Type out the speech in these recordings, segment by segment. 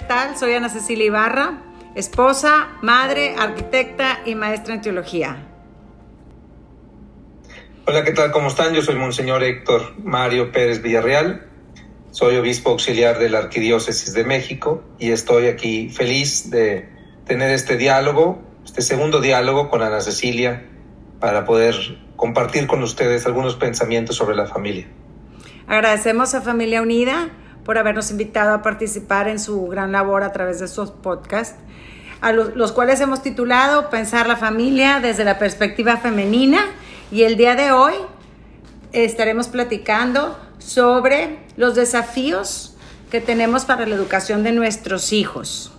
¿Qué tal? Soy Ana Cecilia Ibarra, esposa, madre, arquitecta y maestra en teología. Hola, ¿qué tal? ¿Cómo están? Yo soy Monseñor Héctor Mario Pérez Villarreal. Soy obispo auxiliar de la Arquidiócesis de México y estoy aquí feliz de tener este diálogo, este segundo diálogo con Ana Cecilia para poder compartir con ustedes algunos pensamientos sobre la familia. Agradecemos a Familia Unida por habernos invitado a participar en su gran labor a través de sus podcasts, a los, cuales hemos titulado Pensar la familia desde la perspectiva femenina y el día de hoy estaremos platicando sobre los desafíos que tenemos para la educación de nuestros hijos.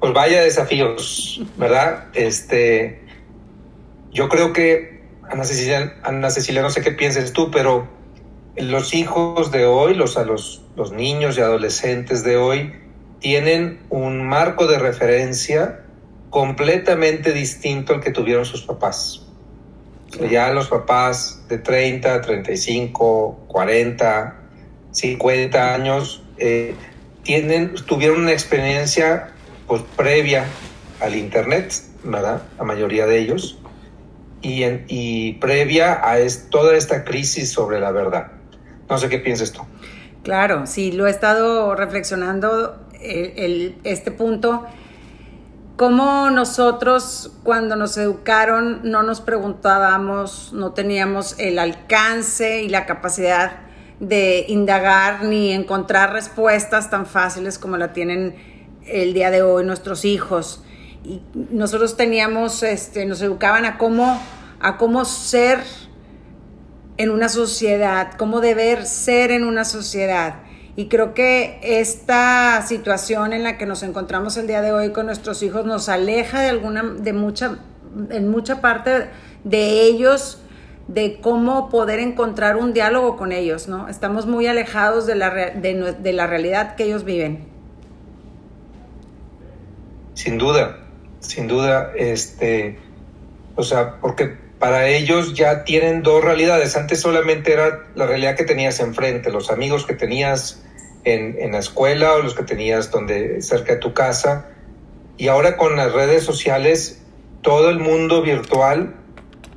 Pues vaya desafíos, ¿verdad? Este, yo creo que, Ana Cecilia, Ana Cecilia, no sé qué pienses tú, pero los hijos de hoy, los, a los, los niños y adolescentes de hoy, tienen un marco de referencia completamente distinto al que tuvieron sus papás. Ya los papás de 30, 35, 40, 50 años eh, tienen, tuvieron una experiencia pues, previa al Internet, ¿verdad? La mayoría de ellos. Y, en, y previa a es, toda esta crisis sobre la verdad. No sé qué piensas tú. Claro, sí, lo he estado reflexionando el, este punto. Cómo nosotros cuando nos educaron no nos preguntábamos, no teníamos el alcance y la capacidad de indagar ni encontrar respuestas tan fáciles como la tienen el día de hoy nuestros hijos. Y nosotros teníamos, este, nos educaban a cómo, a cómo ser en una sociedad, cómo deber ser en una sociedad. Y creo que esta situación en la que nos encontramos el día de hoy con nuestros hijos nos aleja de alguna, de mucha, en mucha parte de ellos, de cómo poder encontrar un diálogo con ellos, ¿no? Estamos muy alejados de la, de, la realidad que ellos viven. Sin duda, sin duda, este, o sea, porque para ellos ya tienen dos realidades. Antes solamente era la realidad que tenías enfrente, los amigos que tenías en, en, la escuela o los que tenías donde cerca de tu casa. Y ahora con las redes sociales, todo el mundo virtual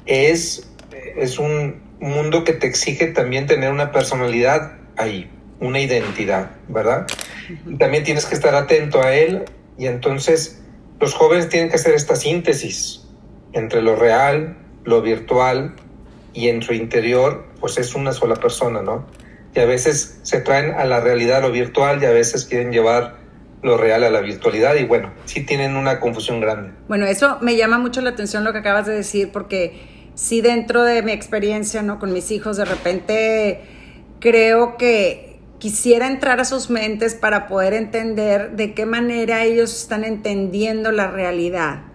es, es un mundo que te exige también tener una personalidad ahí, una identidad, ¿verdad? Y también tienes que estar atento a él y entonces los jóvenes tienen que hacer esta síntesis entre lo real, lo virtual y en su interior, pues es una sola persona, ¿no? Y a veces se traen a la realidad lo virtual y a veces quieren llevar lo real a la virtualidad y bueno, sí tienen una confusión grande. Bueno, eso me llama mucho la atención lo que acabas de decir porque sí dentro de mi experiencia, ¿no? Con mis hijos de repente creo que quisiera entrar a sus mentes para poder entender de qué manera ellos están entendiendo la realidad.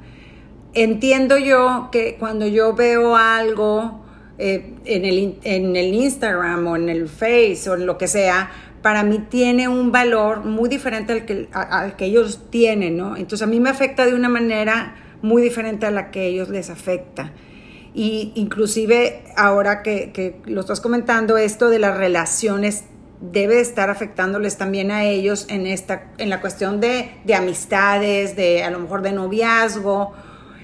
Entiendo yo que cuando yo veo algo eh, en, el, en el Instagram o en el Face o en lo que sea, para mí tiene un valor muy diferente al que, al que ellos tienen, ¿no? Entonces a mí me afecta de una manera muy diferente a la que a ellos les afecta. Y inclusive ahora que, que lo estás comentando, esto de las relaciones debe estar afectándoles también a ellos en, esta, en la cuestión de, de amistades, de a lo mejor de noviazgo,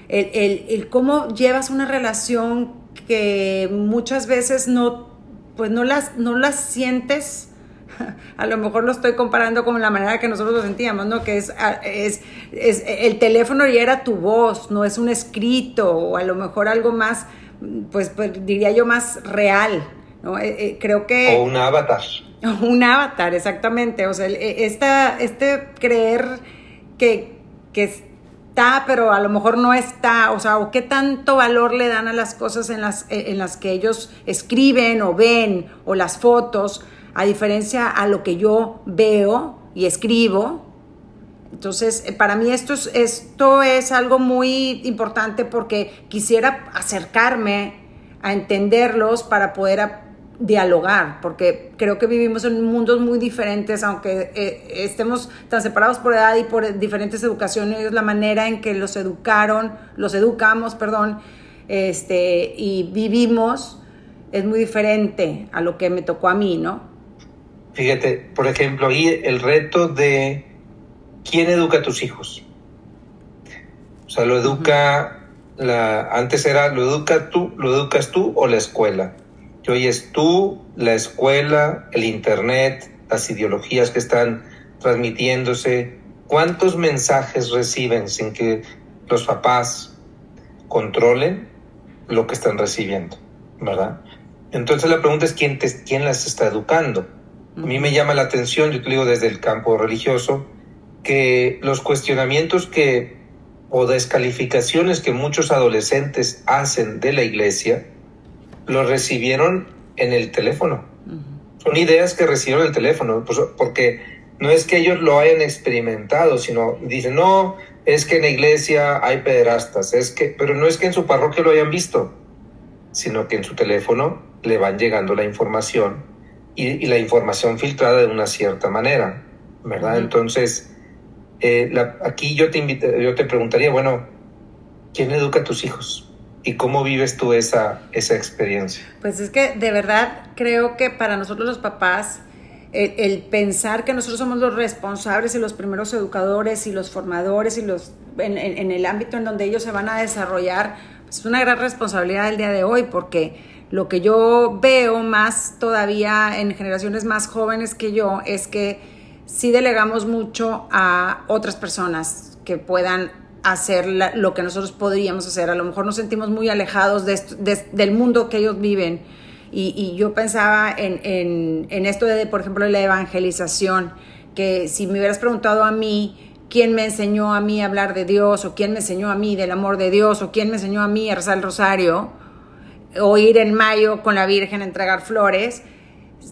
el, el, el, cómo llevas una relación que muchas veces no, pues no las, no las sientes. A lo mejor lo estoy comparando con la manera que nosotros lo sentíamos, ¿no? Que es, es, es el teléfono ya era tu voz, no es un escrito, o a lo mejor algo más, pues, pues diría yo, más real, ¿no? Eh, eh, creo que... O un avatar. Un avatar, exactamente. O sea, esta, este creer que, que pero a lo mejor no está, o sea, o qué tanto valor le dan a las cosas en las, en las que ellos escriben o ven, o las fotos, a diferencia a lo que yo veo y escribo. Entonces, eh, para mí esto es, esto es algo muy importante porque quisiera acercarme a entenderlos para poder dialogar, porque creo que vivimos en mundos muy diferentes, aunque eh, estemos tan separados por edad y por diferentes educaciones, la manera en que los educaron, los educamos, perdón, este, y vivimos es muy diferente a lo que me tocó a mí, ¿no? Fíjate, por ejemplo, ahí el reto de quién educa a tus hijos. O sea, lo educa, la, antes era, lo educa tú, lo educas tú o la escuela hoy es tú, la escuela, el Internet, las ideologías que están transmitiéndose. ¿Cuántos mensajes reciben sin que los papás controlen lo que están recibiendo? ¿Verdad? Entonces la pregunta es quién, te, quién las está educando. A mí me llama la atención, yo te digo desde el campo religioso, que los cuestionamientos que o descalificaciones que muchos adolescentes hacen de la iglesia, lo recibieron en el teléfono. Son ideas que recibieron en el teléfono, pues, porque no es que ellos lo hayan experimentado, sino dicen, no, es que en la iglesia hay pederastas, es que, pero no es que en su parroquia lo hayan visto, sino que en su teléfono le van llegando la información y, la información filtrada de una cierta manera, ¿verdad? Entonces, eh, aquí yo te, yo te preguntaría, bueno, ¿quién educa a tus hijos? ¿Y cómo vives tú esa, esa experiencia? Pues es que de verdad creo que para nosotros los papás, el, pensar que nosotros somos los responsables y los primeros educadores y los formadores y los en, el ámbito en donde ellos se van a desarrollar, pues es una gran responsabilidad el día de hoy porque lo que yo veo más todavía en generaciones más jóvenes que yo es que sí delegamos mucho a otras personas que puedan hacer lo que nosotros podríamos hacer. A lo mejor nos sentimos muy alejados del mundo que ellos viven. Y, yo pensaba en, esto de, por ejemplo, la evangelización, que si me hubieras preguntado a mí quién me enseñó a mí a hablar de Dios, o quién me enseñó a mí del amor de Dios, o quién me enseñó a mí a rezar el rosario, o ir en mayo con la Virgen a entregar flores,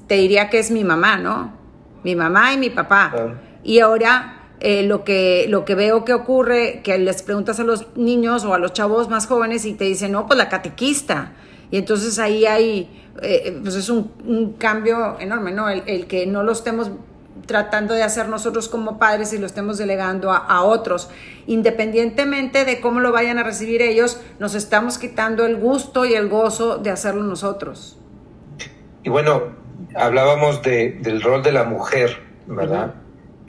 te diría que es mi mamá, ¿no? Mi mamá y mi papá. Y ahora eh, lo, que, lo que veo que ocurre, que les preguntas a los niños o a los chavos más jóvenes y te dicen, no, pues la catequista. Y entonces ahí hay, eh, pues es un, cambio enorme, ¿no? El, que no lo estemos tratando de hacer nosotros como padres y lo estemos delegando a, a, otros. Independientemente de cómo lo vayan a recibir ellos, nos estamos quitando el gusto y el gozo de hacerlo nosotros. Y bueno, hablábamos de, del rol de la mujer, ¿verdad?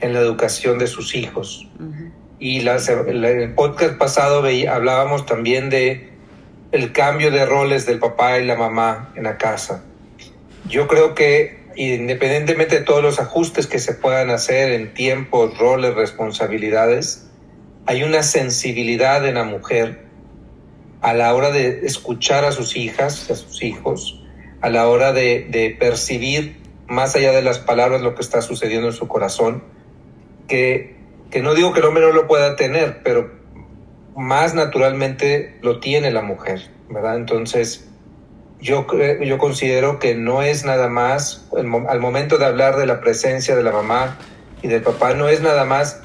En la educación de sus hijos. Y la, el podcast pasado hablábamos también de el cambio de roles del papá y la mamá en la casa. Yo creo que independientemente de todos los ajustes que se puedan hacer en tiempos, roles, responsabilidades, hay una sensibilidad en la mujer a la hora de escuchar a sus hijas, a sus hijos, a la hora de, de percibir más allá de las palabras lo que está sucediendo en su corazón que, no digo que el hombre no lo pueda tener, pero más naturalmente lo tiene la mujer, ¿verdad? Entonces, yo, yo considero que no es nada más, al momento de hablar de la presencia de la mamá y del papá, no es nada más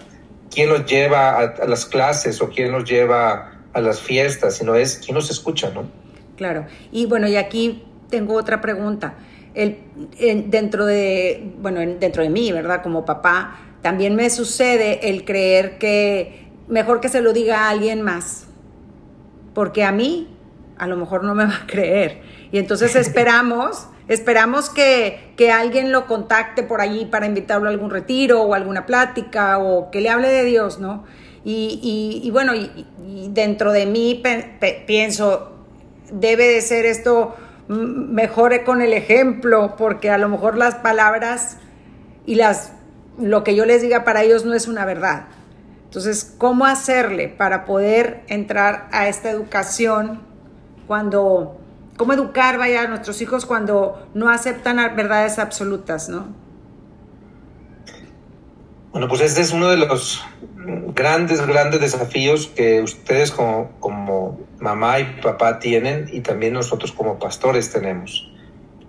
quién los lleva a, las clases o quién los lleva a las fiestas, sino es quién los escucha, ¿no? Claro. Y bueno, y aquí tengo otra pregunta. El, dentro de, bueno, dentro de mí, ¿verdad? Como papá, también me sucede el creer que mejor que se lo diga a alguien más, porque a mí a lo mejor no me va a creer. Y entonces esperamos, esperamos que, alguien lo contacte por allí para invitarlo a algún retiro o alguna plática o que le hable de Dios, ¿no? Y, bueno, y, dentro de mí pienso, debe de ser esto mejor con el ejemplo, porque a lo mejor las palabras y las lo que yo les diga para ellos no es una verdad. Entonces, ¿cómo hacerle para poder entrar a esta educación cuando, cómo educar, vaya, a nuestros hijos cuando no aceptan verdades absolutas, ¿no? Bueno, pues este es uno de los grandes, grandes desafíos que ustedes como, como mamá y papá tienen y también nosotros como pastores tenemos.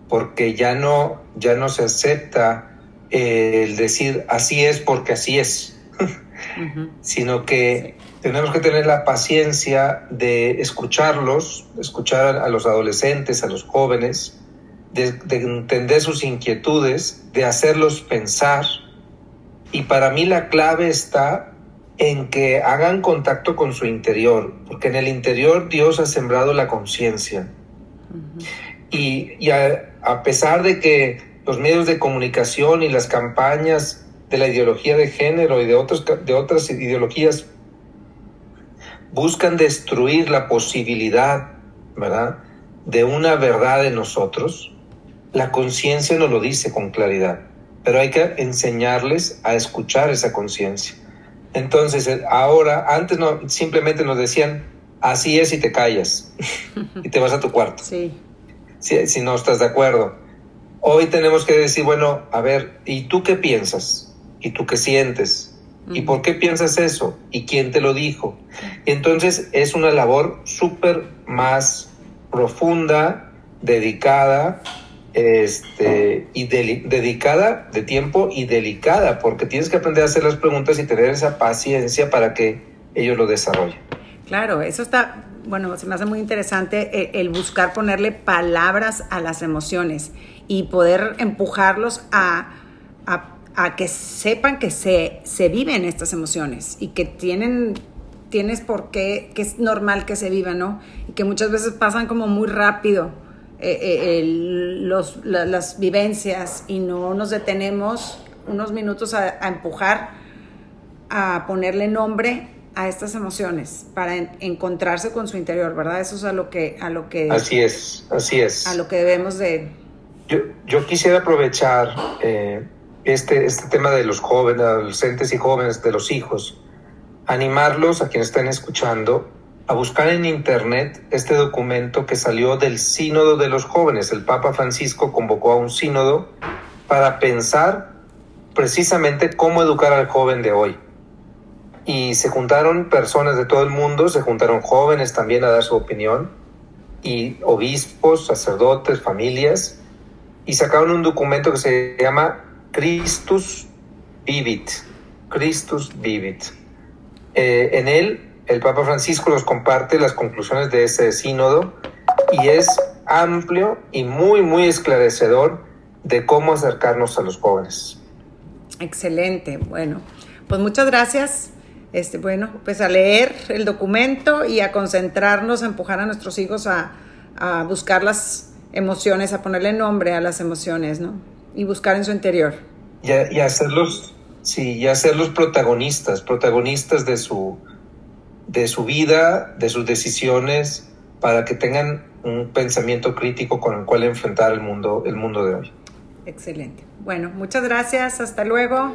porque ya no, ya no se acepta el decir así es porque así es, sino que tenemos que tener la paciencia de escucharlos, escuchar a los adolescentes, a los jóvenes, de, de entender sus inquietudes, de hacerlos pensar. Y para mí la clave está en que hagan contacto con su interior, porque en el interior Dios ha sembrado la conciencia. Y, a, pesar de que los medios de comunicación y las campañas de la ideología de género y de, otros, de otras ideologías buscan destruir la posibilidad, ¿verdad?, de una verdad en nosotros, la conciencia nos lo dice con claridad, pero hay que enseñarles a escuchar esa conciencia. Entonces, eh, ahora, antes no, simplemente nos decían, así es y te callas y te vas a tu cuarto. Sí. Si, si, no estás de acuerdo. Hoy tenemos que decir, bueno, a ver, ¿y tú qué piensas? ¿Y tú qué sientes? ¿Y por qué piensas eso? ¿Y quién te lo dijo? entonces es una labor súper más profunda, dedicada, este, y dedicada de tiempo y delicada, porque tienes que aprender a hacer las preguntas y tener esa paciencia para que ellos lo desarrollen. Claro, eso está, bueno, se me hace muy interesante el, el buscar ponerle palabras a las emociones y poder empujarlos a, a, a que sepan que se, se viven estas emociones y que tienen tienes por qué, que es normal que se vivan, ¿no? Y que muchas veces pasan como muy rápido eh, eh, los, las vivencias y no nos detenemos unos minutos a, empujar, a ponerle nombre a estas emociones para encontrarse con su interior, ¿verdad? Eso es a lo que a lo que así es, así es. A lo que debemos de. Yo, yo quisiera aprovechar eh, este este tema de los jóvenes, adolescentes y jóvenes, de los hijos, animarlos a quienes están escuchando a buscar en internet este documento que salió del Sínodo de los Jóvenes. El Papa Francisco convocó a un sínodo para pensar precisamente cómo educar al joven de hoy. Y se juntaron personas de todo el mundo, se juntaron jóvenes también a dar su opinión, y obispos, sacerdotes, familias, y sacaron un documento que se llama Christus Vivit. Christus Vivit. Eh, en él el Papa Francisco nos comparte las conclusiones de ese sínodo y es amplio y muy, muy esclarecedor de cómo acercarnos a los jóvenes. Excelente, bueno, pues muchas gracias. Este, bueno, pues a leer el documento y a concentrarnos, a empujar a nuestros hijos a, a buscar las emociones, a ponerle nombre a las emociones, ¿no? Y buscar en su interior. Y, y hacerlos, sí, y hacerlos protagonistas, protagonistas de su, de su vida, de sus decisiones, para que tengan un pensamiento crítico con el cual enfrentar el mundo, el mundo de hoy. Excelente. Bueno, muchas gracias. Hasta luego.